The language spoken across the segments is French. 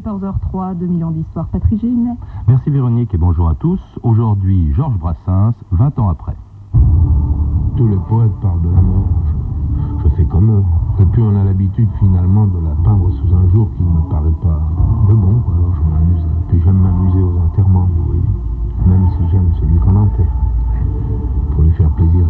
14h03, 2 millions d'histoires. Patrick. Merci Véronique et bonjour à tous. Aujourd'hui, Georges Brassens, 20 ans après. Tous les poètes parlent de la mort. Je, fais comme eux. Et puis on a l'habitude finalement de la peindre sous un jour qui ne me paraît pas de bon. Alors je m'amuse. Puis j'aime m'amuser aux enterrements, vous voyez. Même si j'aime celui qu'on enterre. Pour lui faire plaisir,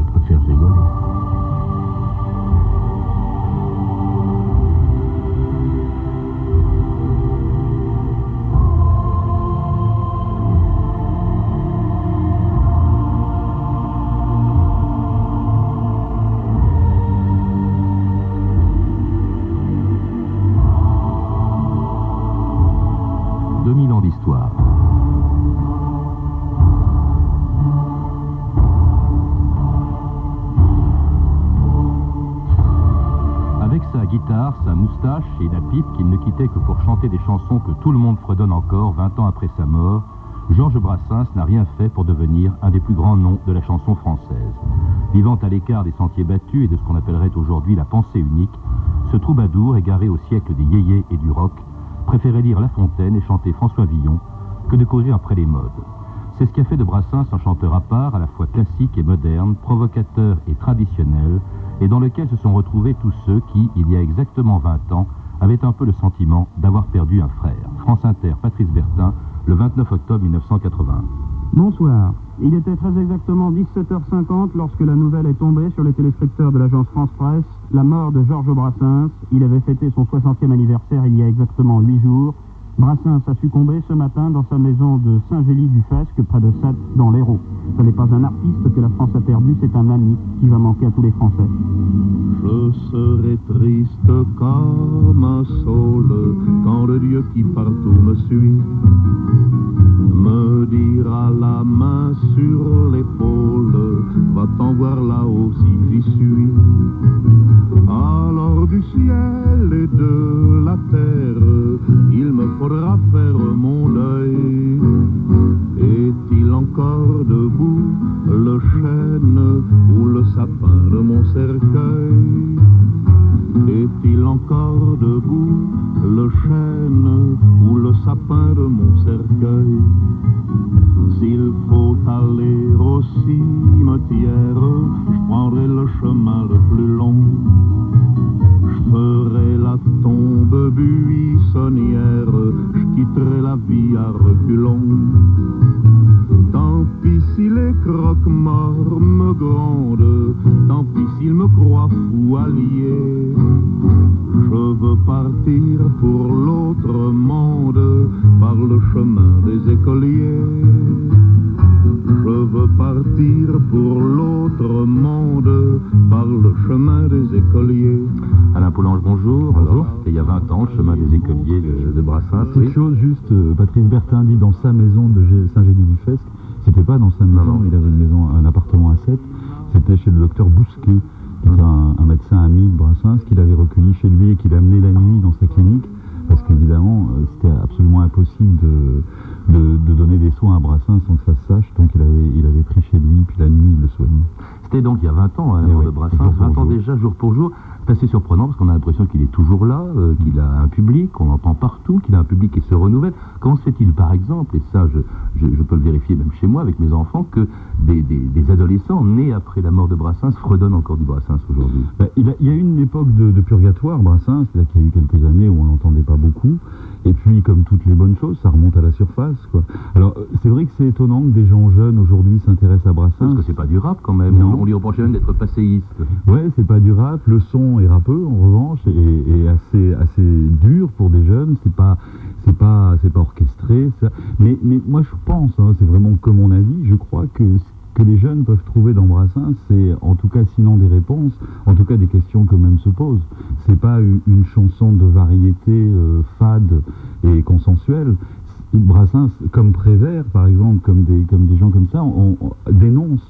sa moustache et la pipe qu'il ne quittait que pour chanter des chansons que tout le monde fredonne encore 20 ans après sa mort, Georges Brassens n'a rien fait pour devenir un des plus grands noms de la chanson française. Vivant à l'écart des sentiers battus et de ce qu'on appellerait aujourd'hui la pensée unique, ce troubadour, égaré au siècle des yéyés et du rock, préférait lire La Fontaine et chanter François Villon que de courir après les modes. C'est ce qui a fait de Brassens un chanteur à part, à la fois classique et moderne, provocateur et traditionnel, et dans lequel se sont retrouvés tous ceux qui, il y a exactement 20 ans, avaient un peu le sentiment d'avoir perdu un frère. France Inter, Patrice Bertin, le 29 octobre 1980. Bonsoir. Il était très exactement 17h50 lorsque la nouvelle est tombée sur les téléspectateurs de l'agence France Presse, la mort de Georges Brassens. Il avait fêté son 60e anniversaire il y a exactement 8 jours. Brassens a succombé ce matin dans sa maison de Saint-Gély-du-Fesque, près de Sète, dans l'Hérault. Ce n'est pas un artiste que la France a perdu, c'est un ami qui va manquer à tous les Français. Je serai triste comme un saule quand le Dieu qui partout me suit me dira la main sur l'épaule, va-t'en voir là-haut si j'y suis. Alors du ciel et de la terre, il me faudra faire mon deuil. Est-il encore debout le chêne ou le sapin de mon cercueil? Est-il encore debout le chêne ou le sapin de mon cercueil? S'il faut aller au cimetière, je prendrai le chemin le plus long. Je ferai la tombe buissonnière, je quitterai la vie à reculons. Tant pis si les croque-morts me grondent, tant pis s'ils me croient fou allié. Je veux partir pour l'autre monde, par le chemin des écoliers. Je veux partir pour l'autre monde, par le chemin des écoliers. Alain Poulange, bonjour. Bonjour. C'était il y a 20 ans, le chemin des écoliers de, de Brassens. Petite Oui. chose, juste, euh, Patrice Bertin dit dans sa maison de Gé- Saint-Gély-du-Fesque, c'était pas dans sa maison, non. il avait une maison, un appartement à 7, c'était chez le docteur Bousquet, qui est un, un médecin ami de Brassens, qu'il avait recueilli chez lui et qu'il amenait il y a 20 ans, hein, la Eh mort oui, de Brassens, jour pour 20 ans jour. déjà, jour pour jour. C'est assez surprenant parce qu'on a l'impression qu'il est toujours là, euh, qu'il a un public, qu'on l'entend partout, qu'il a un public qui se renouvelle. Comment se fait-il, par exemple, et ça je, je- je peux le vérifier même chez moi avec mes enfants, que des, des- des adolescents nés après la mort de Brassens fredonnent encore du Brassens aujourd'hui? Bah, il, y a eu une époque de, de purgatoire, Brassens, c'est-à-dire qu'il y a eu quelques années où on l'entendait pas beaucoup, et puis comme toutes les bonnes choses, ça remonte à la surface. Quoi. Alors euh, c'est vrai que c'est étonnant que des gens jeunes aujourd'hui s'intéressent à Brassens. Parce que c'est pas du rap quand même, Non. on, lui reprochait même d'être passéiste. Ouais, c'est pas du rap, le son est rappeux en revanche, et, et assez, assez dur pour des jeunes, c'est pas, c'est pas, c'est pas orchestré, ça. Mais, mais moi je pense, hein, c'est vraiment que mon avis, je crois que ce que les jeunes peuvent trouver dans Brassens, c'est en tout cas sinon des réponses, en tout cas des questions qu'eux-mêmes se posent. C'est pas une, chanson de variété euh, fade et consensuelle. Brassens, comme Prévert par exemple, comme des, gens comme ça, on dénonce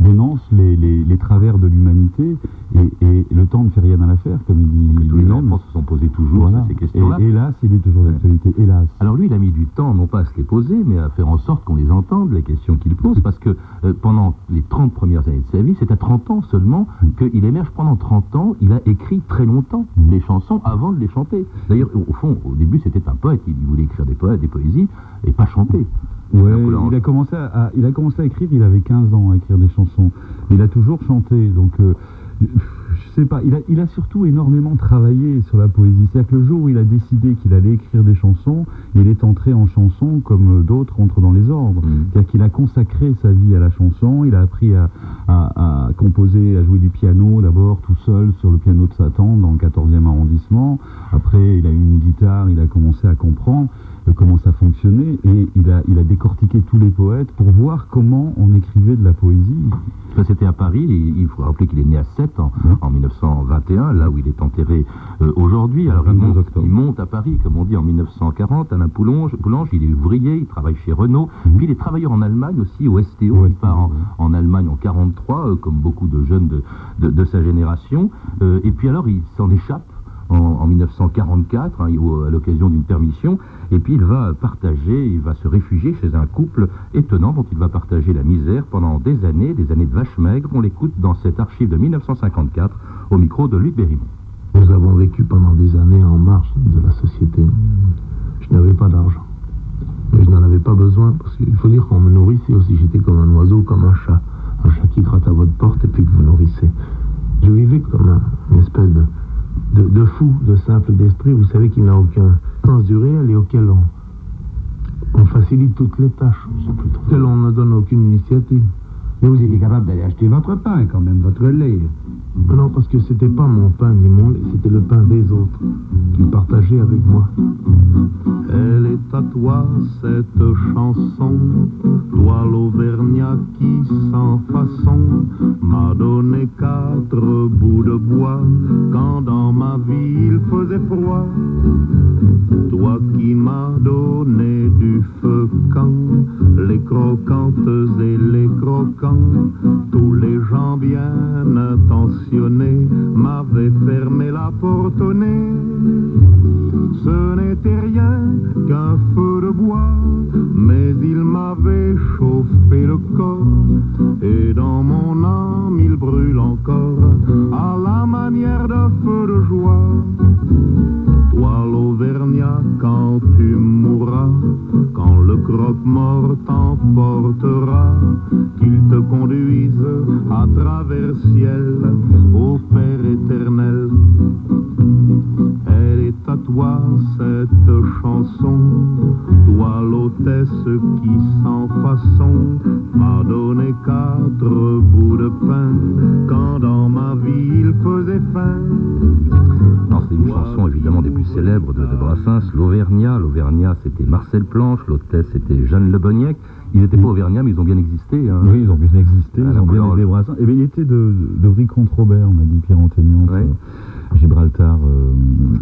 dénonce les, les- les travers de l'humanité et, et le temps ne fait rien à l'affaire, comme il dit lui-même. se sont posés toujours Voilà. ces questions-là. Et hélas, il est toujours d'actualité, hélas. Alors lui, il a mis du temps, non pas à se les poser, mais à faire en sorte qu'on les entende, les questions qu'il pose, parce que euh, pendant les 30 premières années de sa vie, c'est à 30 ans seulement qu'il émerge. Pendant 30 ans, il a écrit très longtemps les chansons avant de les chanter. D'ailleurs, au, au fond, au début, c'était un poète, il voulait écrire des poètes, des poésies, et pas chanter. Ouais, il a commencé à, il a commencé à écrire, il avait 15 ans à écrire des chansons. Il a toujours chanté, donc euh, je sais pas. Il a, il a surtout énormément travaillé sur la poésie. C'est-à-dire que le jour où il a décidé qu'il allait écrire des chansons, il est entré en chanson comme euh, d'autres entrent dans les ordres. Mhm. C'est-à-dire qu'il a consacré sa vie à la chanson. Il a appris à, à- à composer, à jouer du piano d'abord tout seul sur le piano de Satan dans le 14e arrondissement. Après, il a eu une guitare, il a commencé à comprendre comment ça fonctionnait et il a, il a décortiqué tous les poètes pour voir comment on écrivait de la poésie. Ça, c'était à Paris, et il faut rappeler qu'il est né à 7 ans, Mhm. en 1921, là où il est enterré euh, aujourd'hui. Alors il 22 monte, il monte à Paris, comme on dit, en 1940, Alain Poulange, Poulange il est ouvrier, il travaille chez Renault, Mhm. puis il est travailleur en Allemagne aussi, au STO, il part en, en Allemagne en 43, euh, comme beaucoup de jeunes de, de- de sa génération, Euh, et puis alors il s'en échappe en, en 1944, hein, à l'occasion d'une permission, et puis il va partager, il va se réfugier chez un couple étonnant dont il va partager la misère pendant des années, des années de vache maigre. On l'écoute dans cette archive de 1954 au micro de Luc Berrimont. Nous avons vécu pendant des années en marge de la société. Je n'avais pas d'argent. Mais je n'en avais pas besoin parce qu'il faut dire qu'on me nourrissait aussi. J'étais comme un oiseau, comme un chat. Un chat qui gratte à votre porte et puis que vous nourrissez. Je vivais comme un- une espèce de, de, de fou, de simple d'esprit. Vous savez qu'il n'a aucun sens du réel et auquel on, on facilite toutes les tâches. Auquel on ne donne aucune initiative. Mais vous étiez capable d'aller acheter votre pain, quand même, votre lait. Mais Non, parce que c'était pas mon pain ni mon lait, c'était le pain des autres qu'ils partageaient avec moi. Elle est à toi cette chanson, toi l'Auvergnat qui sans m'a donné quatre bouts de bois quand dans ma vie il faisait froid. Toi qui m'as donné du feu quand les croquantes et les croquants, tous les gens bien intentionnés m'avaient fermé la porte au nez. Ce n'était rien qu'un feu de bois, mais il m'avait chauffé le corps, mon âme il brûle encore, à la manière d'un feu de joie. Toi l'Auvergnat, quand tu mourras, quand le croque-mort t'emportera, qu'il te conduise à travers ciel au Père éternel. Toi cette chanson, toi l'hôtesse qui sans façon m'a donné quatre bouts de pain quand dans ma vie il faisait faim. Non, c'est une chanson évidemment des plus célèbres de, de Brassens, l'Auvergnat. L'Auvergnat, c'était Marcel Planche, l'hôtesse, c'était Jeanne Le. Ils n'étaient pas auvergnats, mais ils ont bien existé. hein. Oui, ils ont bien existé, Ah, ils ont bien aidé Brassens. Eh bien, il était de, de Brie-Comte-Robert, m'a dit Pierre Ouais. Euh, Gibraltar, euh,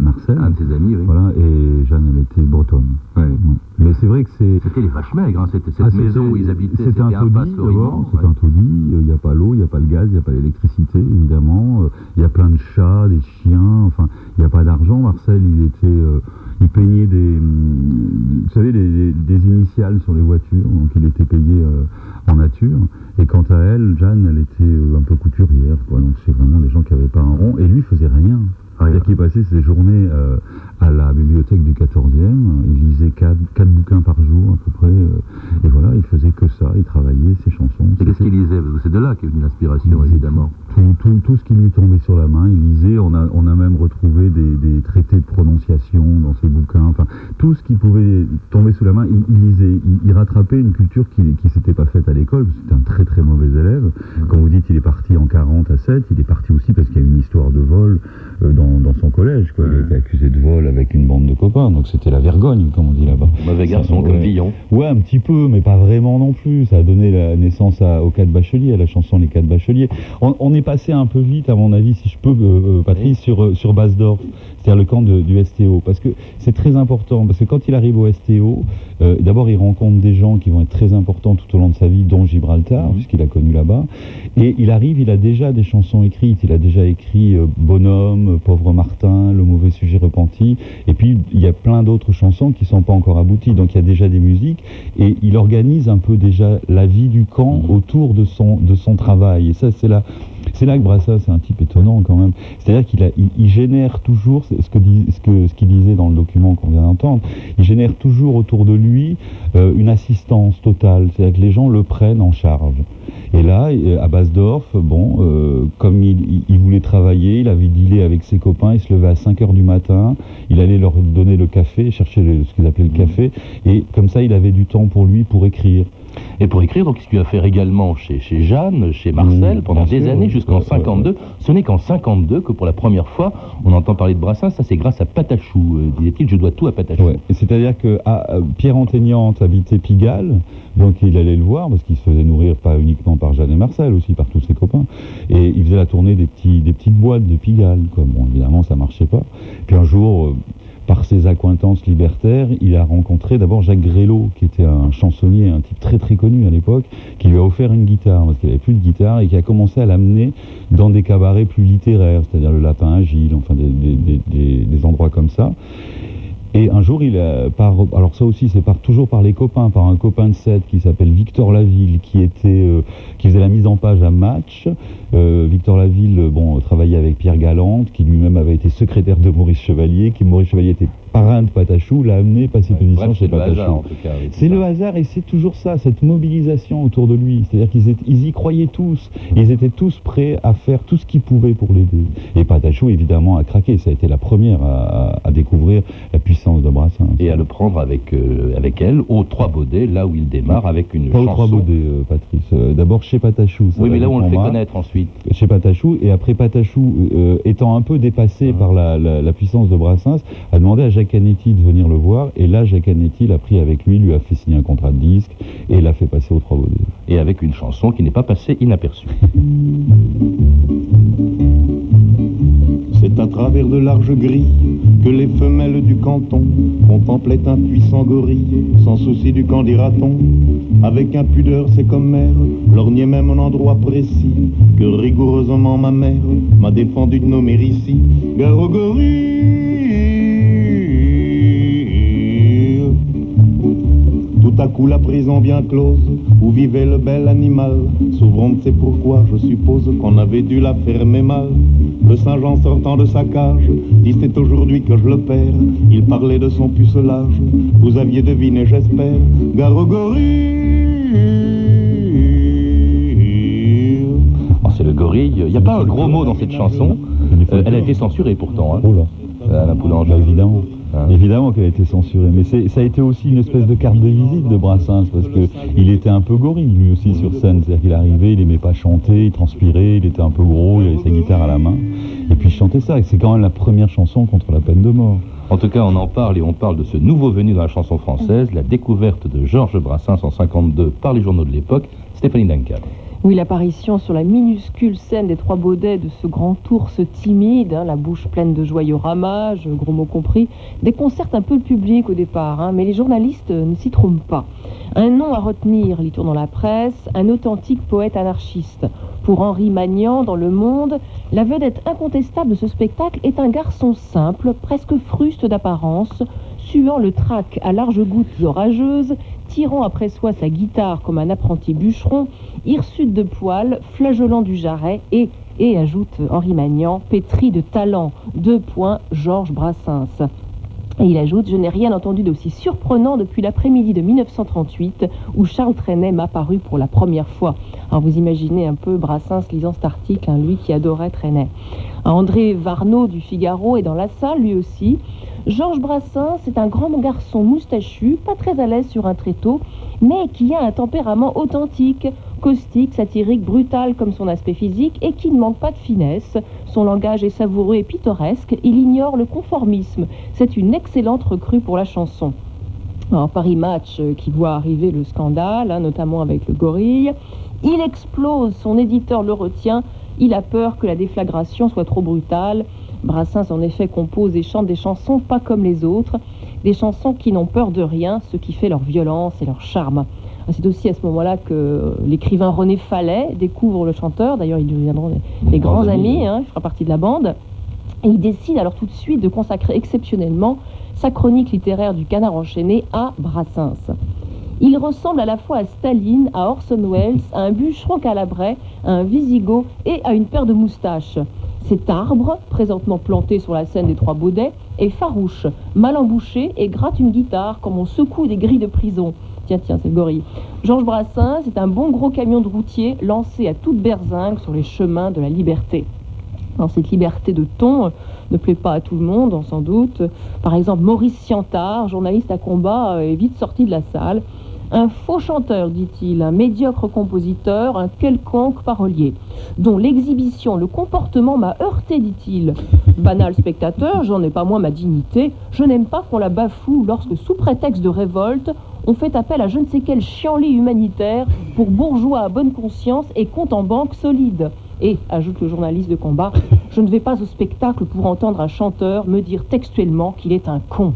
Marcel. Un de ses amis, oui. Voilà, et Jeanne, elle était bretonne. Ouais. Ouais. Mais c'est vrai que c'est... C'était les vaches maigres, hein. c'était cette Ah, maison où ils habitaient, C'était un taudis d'abord, c'est un taudis, il n'y a pas l'eau, il n'y a pas le gaz, il n'y a pas l'électricité évidemment, Euh, il y a plein de chats, des chiens, enfin il n'y a pas d'argent. Marcel il était, euh, il peignait des, hum, vous savez, des, initiales sur les voitures, donc il était payé euh, en nature. Et quant à elle, Jeanne, elle était euh, un peu couturière, quoi, donc c'est vraiment des gens qui n'avaient pas un rond, et lui il faisait rien. C'est-à-dire qu'il passait ses journées euh, à la bibliothèque du 14e, il lisait quatre, quatre bouquins par jour à peu près, euh, et voilà, il faisait que ça, il travaillait ses chansons. Et qu'est-ce qu'il lisait? Parce que C'est de là qu'est venue l'inspiration, évidemment. Tout, tout, tout ce qui lui tombait sur la main, il lisait. On a, on a même retrouvé des, des traités de prononciation dans ses bouquins. Enfin, tout ce qui pouvait tomber sous la main, il, il lisait. Il, il rattrapait une culture qui ne s'était pas faite à l'école. C'était un très très mauvais élève. Quand vous dites il est parti en 40 à 7, il est parti aussi parce qu'il y a une histoire de vol euh, dans, dans son collège. Quoi. Il a été accusé de vol avec une bande de copains. Donc c'était la vergogne, comme on dit là-bas. Mauvais garçon comme. Villon. Ouais, un petit peu, mais pas vraiment non plus. Ça a donné la naissance à, aux quatre bacheliers, à la chanson Les quatre bacheliers. On, on est passé un peu vite, à mon avis, si je peux, euh, euh, Patrice, sur, euh, sur Basdorf, c'est-à-dire le camp de- du STO. Parce que c'est très important, parce que quand il arrive au STO, euh, d'abord il rencontre des gens qui vont être très importants tout au long de sa vie, dont Gibraltar, puisqu'il a connu là-bas. Et il arrive, il a déjà des chansons écrites. Il a déjà écrit euh, Bonhomme, Pauvre Martin, Le mauvais sujet repenti. Et puis, il y a plein d'autres chansons qui sont pas encore abouties. Donc, il y a déjà des musiques. Et il organise un peu déjà la vie du camp autour de son, de son travail. Et ça, c'est là. C'est là que Brassens, c'est un type étonnant quand même. C'est-à-dire qu'il génère toujours, ce qu'il disait dans le document qu'on vient d'entendre, il génère toujours autour de lui euh, une assistance totale. C'est-à-dire que les gens le prennent en charge. Et là, euh, à Basdorf, bon, euh, comme il, voulait travailler, il avait dealé avec ses copains, il se levait à 5 heures du matin, il allait leur donner le café, chercher le- ce qu'ils appelaient le café, et comme ça, il avait du temps pour lui pour écrire. Et pour écrire, donc, ce qu'il va faire également chez, chez Jeanne, chez Marcel, Mmh, pendant des sûr, années, oui. jusqu'en Ouais, ouais, 52. Ce n'est qu'en 52 que pour la première fois, on entend parler de Brassens. Ça, c'est grâce à Patachou, euh, disait-il. Je dois tout à Patachou. Ouais. C'est-à-dire que à, Pierre Antaignante habitait Pigalle, donc il allait le voir parce qu'il se faisait nourrir pas uniquement par Jeanne et Marcel, aussi par tous ses copains. Et il faisait la tournée des, petites boîtes de Pigalle. Quoi. Bon, évidemment, ça marchait pas. Puis un jour, euh, par ses accointances libertaires, il a rencontré d'abord Jacques Grélot, qui était un chansonnier, un type très très connu à l'époque, qui lui a offert une guitare parce qu'il avait plus de guitare et qui a commencé à l'amener dans des cabarets plus littéraires, c'est-à-dire le Lapin Agile, enfin des endroits comme ça. Et un jour, il a, par, alors ça aussi, c'est par, toujours par les copains, par un copain de 7 qui s'appelle Victor Laville, qui était, euh, qui faisait la mise en page à Match. Euh, Victor Laville, euh, bon, travaillait avec Pierre Galante, qui lui-même avait été secrétaire de Maurice Chevalier, qui Maurice Chevalier était parrain de Patachou, l'a amené passer Ouais, position bref, chez c'est le hasard, en Patachou. C'est le hasard et c'est toujours ça, cette mobilisation autour de lui. C'est-à-dire qu'ils ils y croyaient tous. Ils étaient tous prêts à faire tout ce qu'ils pouvaient pour l'aider. Et Patachou, évidemment, a craqué. Ça a été la première à, à- à découvrir la puissance de Brassens. Et à le prendre avec, euh, avec elle aux Trois Baudets, là où il démarre avec une Pas aux chanson. trois baudets, euh, Patrice. Euh, D'abord chez Patachou. Oui, mais là où on le fait connaître ensuite. Chez Patachou, et après Patachou, étant un peu dépassé par la, la- la puissance de Brassens, a demandé à Jacques Canetti de venir le voir. Et là, Jacques Canetti l'a pris avec lui, lui a fait signer un contrat de disque et l'a fait passer aux trois baudets. Et avec une chanson qui n'est pas passée inaperçue. C'est à travers de larges grilles que les femelles du canton contemplaient un puissant gorille, sans souci du camp dira-t-on. Avec impudeur, c'est comme mère, lorgnait même un endroit précis que rigoureusement ma mère m'a défendu de nommer ici. Gare au gorille. Tout à coup la prison bien close, où vivait le bel animal, s'ouvrant ne sait pourquoi, je suppose qu'on avait dû la fermer mal. Le Saint-Jean sortant de sa cage, dit c'est aujourd'hui que je le perds, il parlait de son pucelage, vous aviez deviné j'espère, gare au gorille. Oh, c'est le gorille. Il n'y a pas un gros mot dans cette chanson. Euh, elle a été censurée pourtant, hein, Oh là. euh, Alain. Bah, évidemment. Hein. Évidemment qu'elle a été censurée, mais ça a été aussi une espèce de carte de visite de Brassens, parce que il était un peu gorille lui aussi sur scène, c'est-à-dire qu'il arrivait, il aimait pas chanter, il transpirait, il était un peu gros, il avait sa guitare à la main, et puis il chantait ça, et c'est quand même la première chanson contre la peine de mort. En tout cas, on en parle et on parle de ce nouveau venu dans la chanson française, la découverte de Georges Brassens en 52 par les journaux de l'époque, Stéphanie Duncan. Oui, l'apparition sur la minuscule scène des Trois Baudets de ce grand ours timide, hein, la bouche pleine de joyeux ramages, gros mots compris, déconcerte un peu le public au départ, hein, mais les journalistes ne s'y trompent pas. Un nom à retenir, lit-on dans la presse, un authentique poète anarchiste. Pour Henri Magnan, dans Le Monde, la vedette incontestable de ce spectacle est un garçon simple, presque fruste d'apparence, suant le trac à larges gouttes orageuses, tirant après soi sa guitare comme un apprenti bûcheron, hirsute de poils, flageolant du jarret et, et ajoute Henri Magnan, pétri de talent. Deux points, Georges Brassens. Et il ajoute Je n'ai rien entendu d'aussi surprenant depuis l'après-midi de 1938 où Charles Trenet m'a paru pour la première fois. Alors vous imaginez un peu Brassens lisant cet article, hein, lui qui adorait Trenet. André Varnaud du Figaro est dans la salle, lui aussi. Georges Brassens est un grand garçon moustachu, pas très à l'aise sur un tréteau, mais qui a un tempérament authentique, caustique, satirique, brutal comme son aspect physique et qui ne manque pas de finesse. Son langage est savoureux et pittoresque, il ignore le conformisme. C'est une excellente recrue pour la chanson. Alors, Paris Match euh, qui voit arriver le scandale, hein, notamment avec le gorille. Il explose, son éditeur le retient. Il a peur que la déflagration soit trop brutale. Brassens, en effet, compose et chante des chansons pas comme les autres, des chansons qui n'ont peur de rien, ce qui fait leur violence et leur charme. C'est aussi à ce moment-là que l'écrivain René Fallet découvre le chanteur. D'ailleurs, ils deviendront des, des grands amis, hein, il fera partie de la bande. Et il décide alors tout de suite de consacrer exceptionnellement sa chronique littéraire du canard enchaîné à Brassens. Il ressemble à la fois à Staline, à Orson Welles, à un bûcheron calabrais, à un Visigoth et à une paire de moustaches. Cet arbre, présentement planté sur la scène des Trois Baudets, est farouche, mal embouché et gratte une guitare comme on secoue des grilles de prison. Tiens, tiens, c'est le gorille. Georges Brassens est un bon gros camion de routier lancé à toute berzingue sur les chemins de la liberté. Alors, cette liberté de ton ne plaît pas à tout le monde, sans doute. Par exemple, Maurice Siantard, journaliste à combat, est vite sorti de la salle. Un faux chanteur, dit-il, un médiocre compositeur, un quelconque parolier, dont l'exhibition, le comportement m'a heurté, dit-il. Banal spectateur, j'en ai pas moins ma dignité, je n'aime pas qu'on la bafoue lorsque, sous prétexte de révolte, on fait appel à je ne sais quel chienlit humanitaire pour bourgeois à bonne conscience et compte en banque solide. Et, ajoute le journaliste de combat, je ne vais pas au spectacle pour entendre un chanteur me dire textuellement qu'il est un con.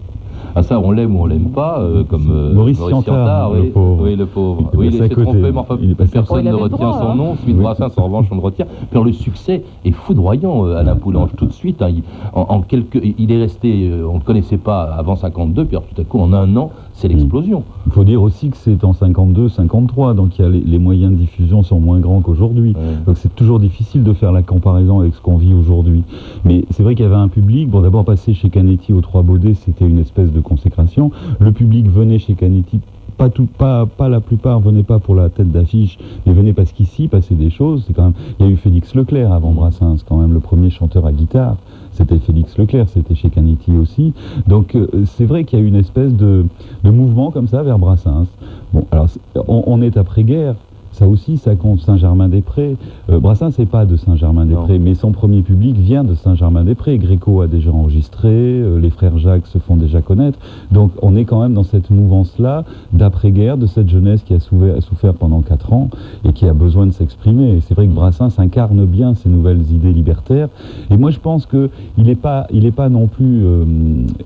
Ah ça, on l'aime ou on l'aime pas, euh, comme euh, Maurice Siantard, oui, le pauvre. oui, le pauvre. Il Oui, il s'est trompé, mais enfin, Il est passé à personne ne retient droit, son hein. nom. Celui de. Brassens, en revanche, on le retient. Puis alors, le succès est foudroyant, euh, Alain Poulange, tout de suite. hein, il, en, en quelques, il est resté, euh, on ne le connaissait pas avant 52, puis alors, tout à coup, en un an, c'est l'explosion. Il faut dire aussi que c'est en 52, 53, donc il y a les, les moyens de diffusion sont moins grands qu'aujourd'hui. Ouais. Donc c'est toujours difficile de faire la comparaison avec ce qu'on vit aujourd'hui. Mais c'est vrai qu'il y avait un public. Bon, d'abord passer chez Canetti aux Trois Baudets, c'était une espèce de consécration. Le public venait chez Canetti. Pas, tout, pas, pas la plupart venaient pas pour la tête d'affiche, mais venaient parce qu'ici passait des choses. C'est quand même, il y a eu Félix Leclerc avant Brassens, quand même le premier chanteur à guitare. C'était Félix Leclerc, c'était chez Canetti aussi. Donc euh, c'est vrai qu'il y a une espèce de, mouvement comme ça vers Brassens. Bon, alors on est après-guerre. Ça aussi, ça compte Saint-Germain-des-Prés. Euh, Brassens n'est pas de Saint-Germain-des-Prés, mais son premier public vient de Saint-Germain-des-Prés. Gréco a déjà enregistré, euh, les frères Jacques se font déjà connaître. Donc on est quand même dans cette mouvance-là d'après-guerre, de cette jeunesse qui a souffert, a souffert pendant quatre ans et qui a besoin de s'exprimer. Et C'est vrai que Brassens incarne bien ces nouvelles idées libertaires. Et moi, je pense qu'il n'est pas, il est pas non plus euh,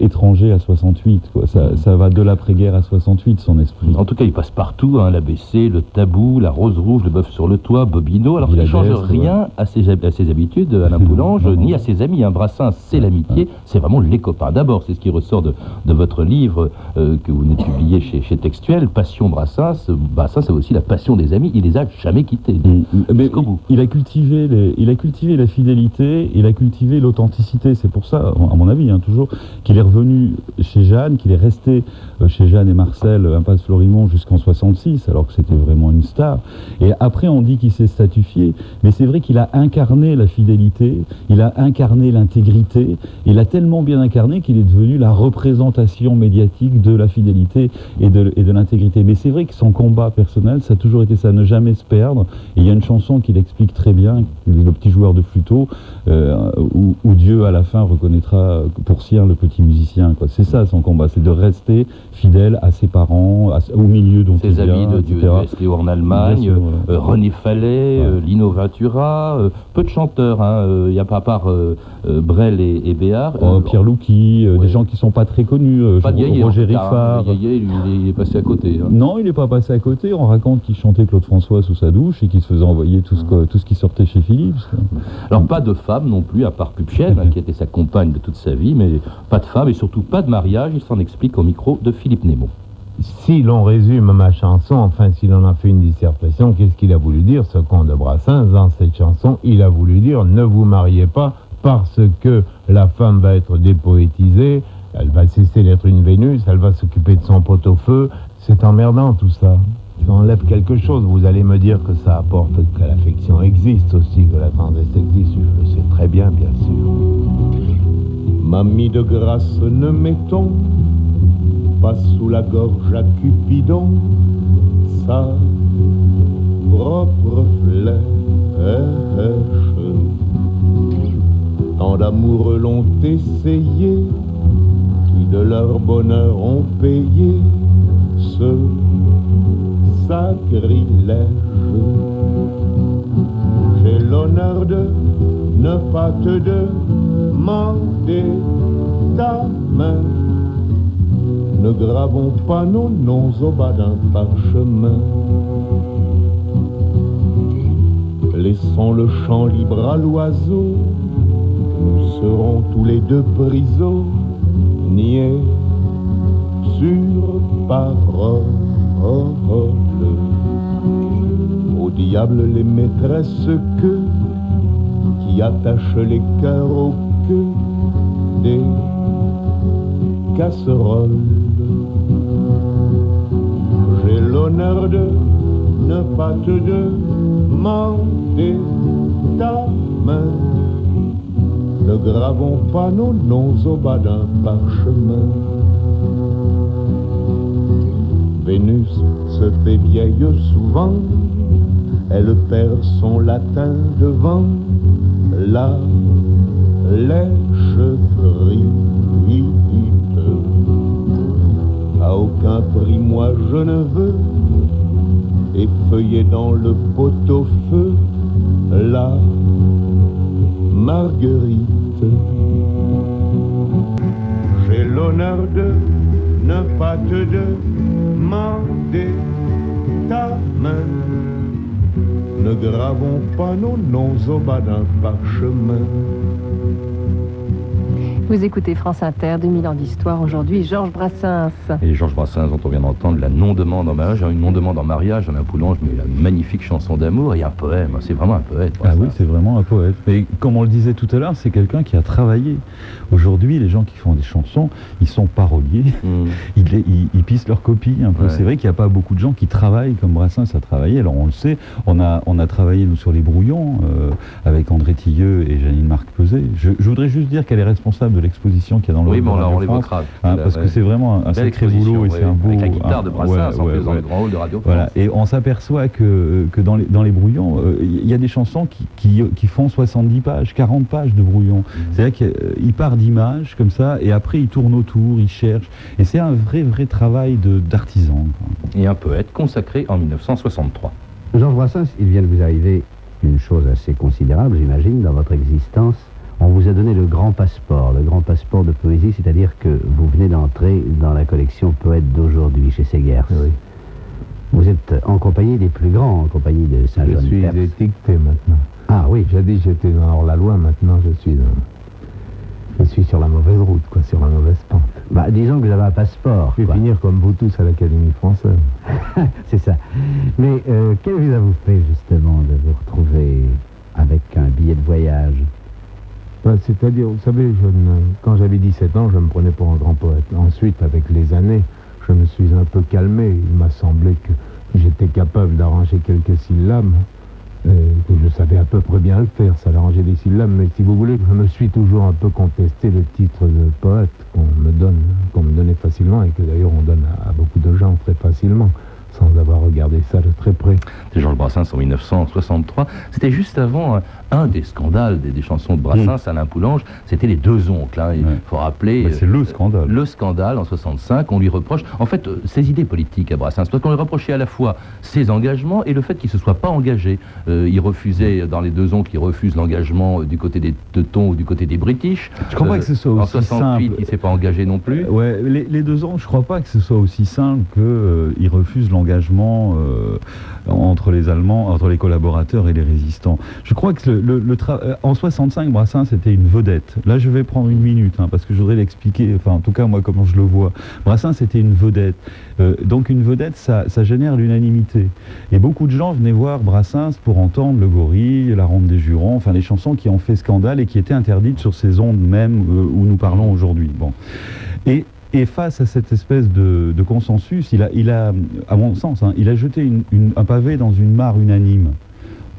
étranger à 68. Quoi. Ça, ça va de l'après-guerre à 68, son esprit. En tout cas, il passe partout, hein, l'ABC, le tabou, la rose rouge, le bœuf sur le toit, Bobino. Alors Il il ne change rien à, ses, à ses habitudes, Alain Poulange, ni à ses amis. Un Brassens, c'est l'amitié, c'est vraiment les copains. D'abord, c'est ce qui ressort de, de votre livre euh, que vous venez de publier chez, chez Textuel, Passion Brassens. Brassens, c'est aussi la passion des amis. Il les a jamais quittés. Mm, Mais Jusqu'au bout. il a cultivé, les- il a cultivé la fidélité, il a cultivé l'authenticité. C'est pour ça, à mon avis, hein, toujours, qu'il est revenu chez Jeanne, qu'il est resté euh, chez Jeanne et Marcel, euh, impasse Florimont, jusqu'en 66, alors que c'était vraiment une star. Et après, on dit qu'il s'est statifié, mais c'est vrai qu'il a incarné la fidélité, il a incarné l'intégrité, il a tellement bien incarné qu'il est devenu la représentation médiatique de la fidélité et de, et de l'intégrité. Mais c'est vrai que son combat personnel, ça a toujours été ça, ne jamais se perdre. Et il y a une chanson qui l'explique très bien, le petit joueur de flûteau, euh, où, où Dieu à la fin reconnaîtra pour sien le petit musicien. C'est ça son combat, c'est de rester fidèle à ses parents, à- au milieu dont il Ses amis vient, de, du, etc. STO en Allemagne, Euh. René Fallet, Ouais. euh, Lino Ventura, euh, peu de chanteurs. hein, Il n'y a pas à part Brel et, et Béard. Pierre Louki, ouais. des gens qui sont pas très connus, Pas Roger hein. Riffard. Lui, il est- il est passé à côté. hein. Non, il n'est pas passé à côté. On raconte qu'il chantait Claude François sous sa douche et qu'il se faisait envoyer tout ce, que- tout ce qui sortait chez Philips. Alors pas de femme non plus, à part Pupchienne, hein, qui était sa compagne de toute sa vie, mais pas de femme et surtout pas de mariage. Il s'en explique au micro de Philippe Nemo. Si l'on résume ma chanson, enfin si l'on en fait une dissertation, qu'est-ce qu'il a voulu dire, ce con de Brassens, dans cette chanson? Il a voulu dire ne vous mariez pas parce que la femme va être dépoétisée, elle va cesser d'être une Vénus, elle va s'occuper de son pot-au-feu. C'est emmerdant tout ça. Ça enlève quelque chose. Vous allez me dire que ça apporte que l'affection existe aussi, que la tendresse existe. Je le sais très bien, bien sûr. Mamie de grâce, ne mettons pas sous la gorge à Cupidon sa propre flèche. Tant d'amoureux l'ont essayé, qui de leur bonheur ont payé sacrilège. J'ai l'honneur de ne pas te demander ta main. Ne gravons pas nos noms au bas d'un parchemin. Laissons le champ libre à l'oiseau, nous serons tous les deux prisonniers sur parole. Au diable les maîtresses que qui attachent les cœurs au queue des casseroles. De ne pas te demander ta main. Ne gravons pas nos noms au bas d'un parchemin. Vénus se fait vieille souvent, elle perd son latin devant la lèche frite. À aucun prix, moi je ne veux dans le pot-au-feu la marguerite. J'ai l'honneur de ne pas te demander ta main. Ne gravons pas nos noms au bas d'un parchemin. Vous écoutez France Inter, 2000 ans d'histoire. Aujourd'hui, Georges Brassens. Et Georges Brassens, dont on vient d'entendre la non-demande en mariage, une non-demande en mariage, un Poulange, mais la magnifique chanson d'amour et un poème. C'est vraiment un poète. Ah oui, c'est vraiment un poète. Mais comme on le disait tout à l'heure, c'est quelqu'un qui a travaillé. Aujourd'hui, les gens qui font des chansons, ils sont paroliers. Mmh. Ils, les- ils- ils pissent leur copie un peu. Ouais. C'est vrai qu'il n'y a pas beaucoup de gens qui travaillent comme Brassens a travaillé. Alors on le sait, on a, on a travaillé nous sur les brouillons euh, avec André Tilleux et Janine Marc Peset. Je, je voudrais juste dire qu'elle est responsable de l'exposition qu'il y a dans le Oui, mais on, la- on l'évoquera. Hein, parce que c'est vraiment un, sacré boulot et c'est un beau. Avec la guitare de Brassens, en ouais, plus, dans ouais. le grand hall de Radio France. Voilà, et on s'aperçoit que, que dans, les, dans les brouillons, euh, il y a des chansons qui, qui, qui font 70 pages, 40 pages de brouillon. C'est-à-dire qu'il part d'images comme ça, et après il tourne autour, il cherche. Et c'est un vrai, vrai travail de- d'artisan. Et un poète consacré en 1963. Georges Brassens, il vient de vous arriver une chose assez considérable, j'imagine, dans votre existence. On vous a donné le grand passeport, le grand passeport de poésie, c'est-à-dire que vous venez d'entrer dans la collection Poètes d'aujourd'hui chez Segers. Oui. Vous êtes en compagnie des plus grands, en compagnie de Je Saint-Jean suis Pers. étiqueté maintenant. Ah oui, Jadis j'étais dans hors-la-loi, maintenant je suis dans- Je suis sur la mauvaise route, quoi, sur la mauvaise pente. bah, disons que vous avez un passeport. Je vais quoi. finir comme vous tous à l'Académie française. C'est ça. Mais euh, ça vous fait justement de vous retrouver avec un billet de voyage? C'est-à-dire, vous savez, quand j'avais 17 ans, je me prenais pour un grand poète. Ensuite, avec les années, je me suis un peu calmé. Il m'a semblé que j'étais capable d'arranger quelques syllabes, euh, que je savais à peu près bien le faire, ça d'arranger des syllabes. Mais si vous voulez, je me suis toujours un peu contesté le titre de poète qu'on me donne, qu'on me donnait facilement et que d'ailleurs on donne à, à beaucoup de gens très facilement, sans avoir regardé ça de très près. C'est Georges Brassens en 1963. C'était juste avant euh, un des scandales des, des chansons de Brassens, Alain Poulange. C'était les deux oncles. hein. Il Ouais. faut rappeler. Euh, c'est le scandale. Le scandale en 65, on lui reproche, en fait, euh, ses idées politiques à Brassens, parce qu'on lui reprochait à la fois ses engagements et le fait qu'il ne se soit pas engagé. Euh, il refusait, dans les deux oncles, il refuse l'engagement euh, du côté des Teutons ou du côté des British. Je crois pas que ce soit En aussi 68, simple. il ne s'est pas engagé non plus. Euh, Ouais, les, les deux ans, je crois pas que ce soit aussi simple qu'il refuse l'engagement euh, entre les Allemands, entre les collaborateurs et les résistants. Je crois que le, euh, en 65, Brassens était une vedette. Là, je vais prendre une minute hein, parce que je voudrais l'expliquer. Enfin, en tout cas, moi, comment je le vois. Brassens était une vedette. Euh, donc, une vedette, ça, génère l'unanimité. Et beaucoup de gens venaient voir Brassens pour entendre Le Gorille, La Ronde des Jurons, enfin les chansons qui ont fait scandale et qui étaient interdites sur ces ondes même euh, où nous parlons aujourd'hui. Bon. Et, face à cette espèce de, consensus, il a, à mon sens, hein, il a jeté un pavé dans une mare unanime.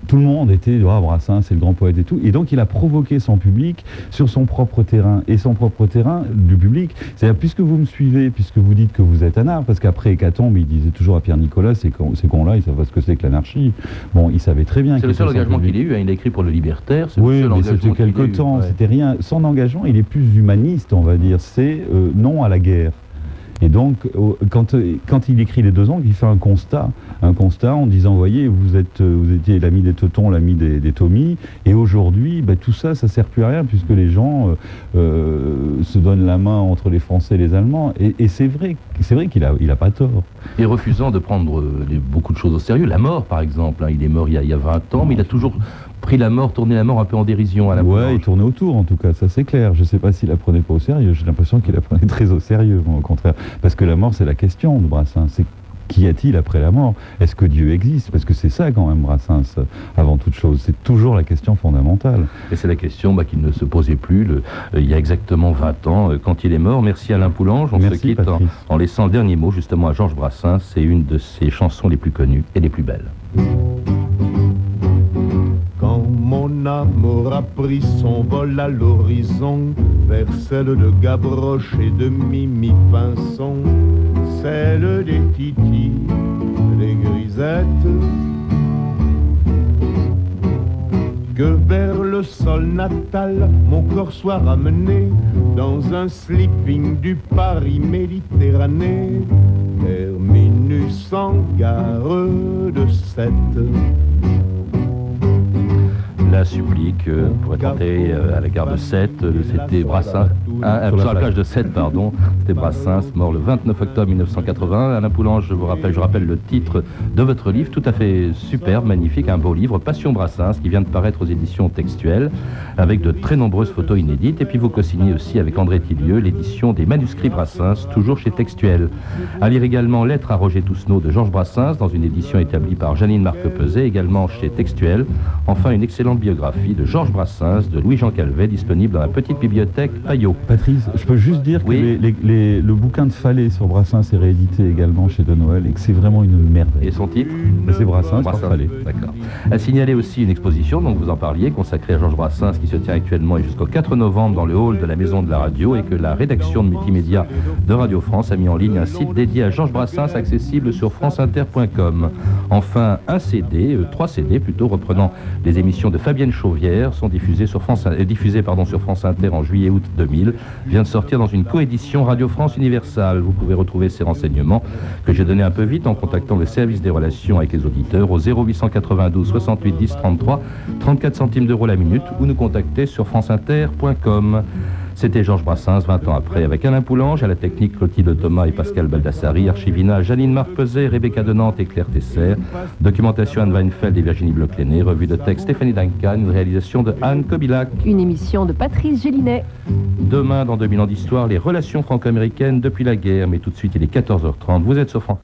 Tout le monde était, ah, Brassens, c'est le grand poète et tout. Et donc, il a provoqué son public sur son propre terrain. Et son propre terrain du public, c'est-à-dire, puisque vous me suivez, puisque vous dites que vous êtes anard, parce qu'après Hécatombe, il disait toujours à Pierre-Nicolas, ces cons- ces cons-là, ils savent pas ce que c'est que l'anarchie. Bon, il savait très bien C'est le seul engagement qu'il ait eu. hein. Il a écrit pour le Libertaire. c'est le Oui, seul mais c'était quelque temps, Ouais. c'était rien. Son engagement, il est plus humaniste, on va dire. C'est euh, non à la guerre. Et donc, quand, il écrit Les Deux Oncles, il fait un constat, un constat en disant, voyez, vous, êtes, vous étiez l'ami des Teutons, l'ami des, des et aujourd'hui, bah, tout ça, ça sert plus à rien, puisque les gens se donnent la main entre les Français et les Allemands. Et, c'est vrai, c'est vrai qu'il a, il a pas tort. Et refusant de prendre beaucoup de choses au sérieux, la mort, par exemple, hein, il est mort il y, a, il y a 20 ans, mais il a toujours pris la mort, tourné la mort un peu en dérision à la Ouais, il tournait autour en tout cas, ça c'est clair. Je ne sais pas s'il la prenait pas au sérieux, j'ai l'impression qu'il la prenait très au sérieux, au contraire. Parce que la mort, c'est la question de Brassens. C'est qu'y a-t-il après la mort? Est-ce que Dieu existe? Parce que c'est ça quand même Brassens, avant toute chose. C'est toujours la question fondamentale. Et c'est la question bah, qu'il ne se posait plus euh, il y a exactement 20 ans, euh, quand il est mort. Merci Alain Poulange. On se quitte en, en, laissant le dernier mot justement à Georges Brassens. C'est une de ses chansons les plus connues et les plus belles. Mon amour a pris son vol à l'horizon vers celle de Gavroche et de Mimi Pinson, celle des Titi, des grisettes. Que vers le sol natal mon corps soit ramené dans un sleeping du Paris Méditerranée, terminus en gare de Sète la supplique euh, pour tenter euh, à la gare de 7. Euh, c'était Brassens, sur la plage de 7, pardon. C'était Brassens, mort le 29 octobre 1980. Alain Poulange, je vous rappelle, je rappelle le titre de votre livre, tout à fait superbe, magnifique, un beau livre, Passion Brassens, qui vient de paraître aux éditions textuelles, avec de très nombreuses photos inédites. Et puis vous co-signez aussi avec André Tillieu l'édition des manuscrits Brassens, toujours chez Textuel. À lire également Lettre à Roger Tousneau de Georges Brassens, dans une édition établie par Janine Marc-Peset, également chez Textuel. Enfin, une excellente biographie de Georges Brassens, de Louis-Jean Calvet, disponible dans la petite bibliothèque Payot. Patrice, je peux juste dire que le bouquin de Fallet sur Brassens est réédité également chez De Noël et que c'est vraiment une merveille. Et son titre C'est Brassens, Brassens. Fallet. D'accord. À signaler aussi une exposition, donc vous en parliez, consacrée à Georges Brassens, qui se tient actuellement jusqu'au 4 novembre dans le hall de la Maison de la Radio et que la rédaction de multimédia de Radio France a mis en ligne un site dédié à Georges Brassens accessible sur franceinter.com. Enfin, un CD, euh, trois CD plutôt, reprenant les émissions de Fabienne Chauvière, sont diffusées sur France, euh, diffusées, pardon, sur France Inter en juillet-août 2000, vient de sortir dans une coédition Radio France Universal. Vous pouvez retrouver ces renseignements que j'ai donnés un peu vite en contactant le service des relations avec les auditeurs au 0892 68 10 33, 34 centimes d'euros la minute ou nous contacter sur franceinter.com. C'était Georges Brassens, 20 ans après, avec Alain Poulange, à la technique Clotilde Thomas et Pascal Baldassari, Archivina, Janine Marc-Peset, Rebecca de Nantes et Claire Tesser, documentation Anne Weinfeld et Virginie bloch revue de texte Stéphanie Duncan, une réalisation de Anne Kobilac. Une émission de Patrice Gélinet. Demain, dans 2000 ans d'histoire, les relations franco-américaines depuis la guerre, mais tout de suite il est 14h30, vous êtes sur France.